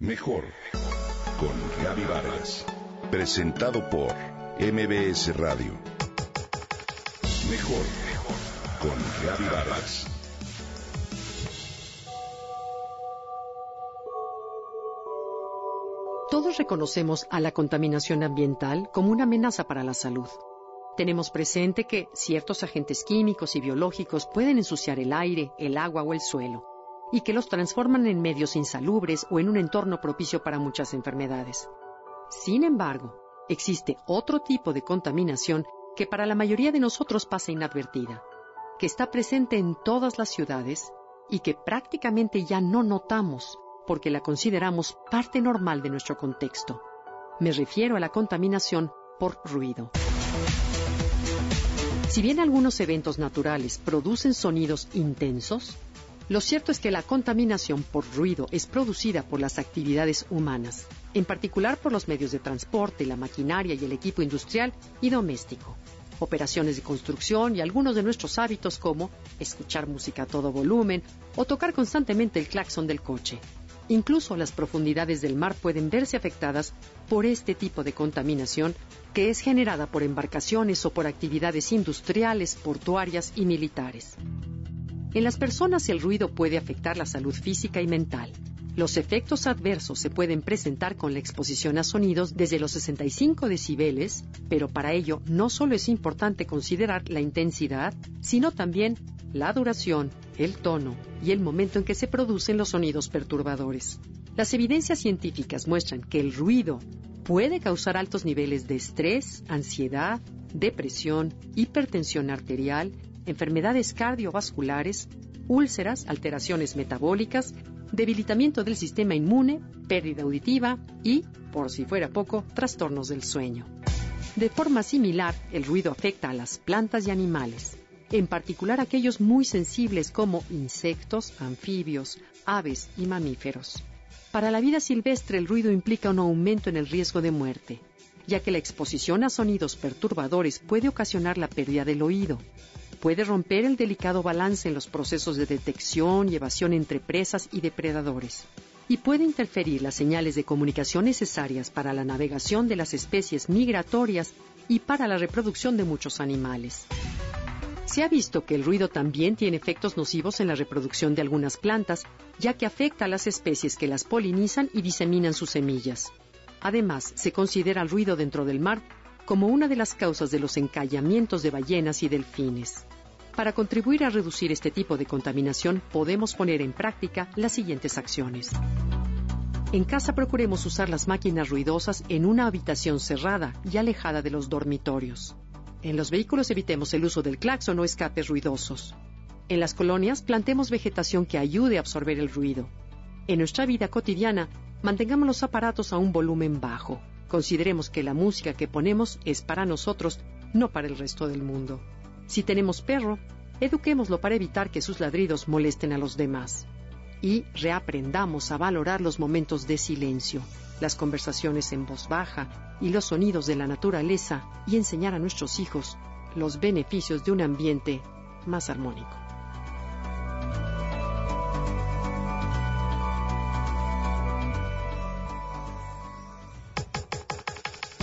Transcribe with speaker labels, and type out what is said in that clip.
Speaker 1: Mejor con Gaby Vargas. Presentado por MBS Radio. Mejor con Gaby Vargas.
Speaker 2: Todos reconocemos a la contaminación ambiental como una amenaza para la salud. Tenemos presente que ciertos agentes químicos y biológicos pueden ensuciar el aire, el agua o el suelo, y que los transforman en medios insalubres o en un entorno propicio para muchas enfermedades. Sin embargo, existe otro tipo de contaminación que para la mayoría de nosotros pasa inadvertida, que está presente en todas las ciudades y que prácticamente ya no notamos porque la consideramos parte normal de nuestro contexto. Me refiero a la contaminación por ruido. Si bien algunos eventos naturales producen sonidos intensos, lo cierto es que la contaminación por ruido es producida por las actividades humanas, en particular por los medios de transporte, la maquinaria y el equipo industrial y doméstico, operaciones de construcción y algunos de nuestros hábitos como escuchar música a todo volumen o tocar constantemente el claxon del coche. Incluso las profundidades del mar pueden verse afectadas por este tipo de contaminación que es generada por embarcaciones o por actividades industriales, portuarias y militares. En las personas el ruido puede afectar la salud física y mental. Los efectos adversos se pueden presentar con la exposición a sonidos desde los 65 decibeles, pero para ello no solo es importante considerar la intensidad, sino también la duración, el tono y el momento en que se producen los sonidos perturbadores. Las evidencias científicas muestran que el ruido puede causar altos niveles de estrés, ansiedad, depresión, hipertensión arterial, enfermedades cardiovasculares, úlceras, alteraciones metabólicas, debilitamiento del sistema inmune, pérdida auditiva y, por si fuera poco, trastornos del sueño. De forma similar, el ruido afecta a las plantas y animales, en particular aquellos muy sensibles como insectos, anfibios, aves y mamíferos. Para la vida silvestre el ruido implica un aumento en el riesgo de muerte, ya que la exposición a sonidos perturbadores puede ocasionar la pérdida del oído, puede romper el delicado balance en los procesos de detección y evasión entre presas y depredadores, y puede interferir las señales de comunicación necesarias para la navegación de las especies migratorias y para la reproducción de muchos animales. Se ha visto que el ruido también tiene efectos nocivos en la reproducción de algunas plantas, ya que afecta a las especies que las polinizan y diseminan sus semillas. Además, se considera el ruido dentro del mar como una de las causas de los encallamientos de ballenas y delfines. Para contribuir a reducir este tipo de contaminación, podemos poner en práctica las siguientes acciones. En casa procuremos usar las máquinas ruidosas en una habitación cerrada y alejada de los dormitorios. En los vehículos evitemos el uso del claxon o escapes ruidosos. En las colonias plantemos vegetación que ayude a absorber el ruido. En nuestra vida cotidiana, mantengamos los aparatos a un volumen bajo. Consideremos que la música que ponemos es para nosotros, no para el resto del mundo. Si tenemos perro, eduquémoslo para evitar que sus ladridos molesten a los demás. Y reaprendamos a valorar los momentos de silencio, las conversaciones en voz baja y los sonidos de la naturaleza y enseñar a nuestros hijos los beneficios de un ambiente más armónico.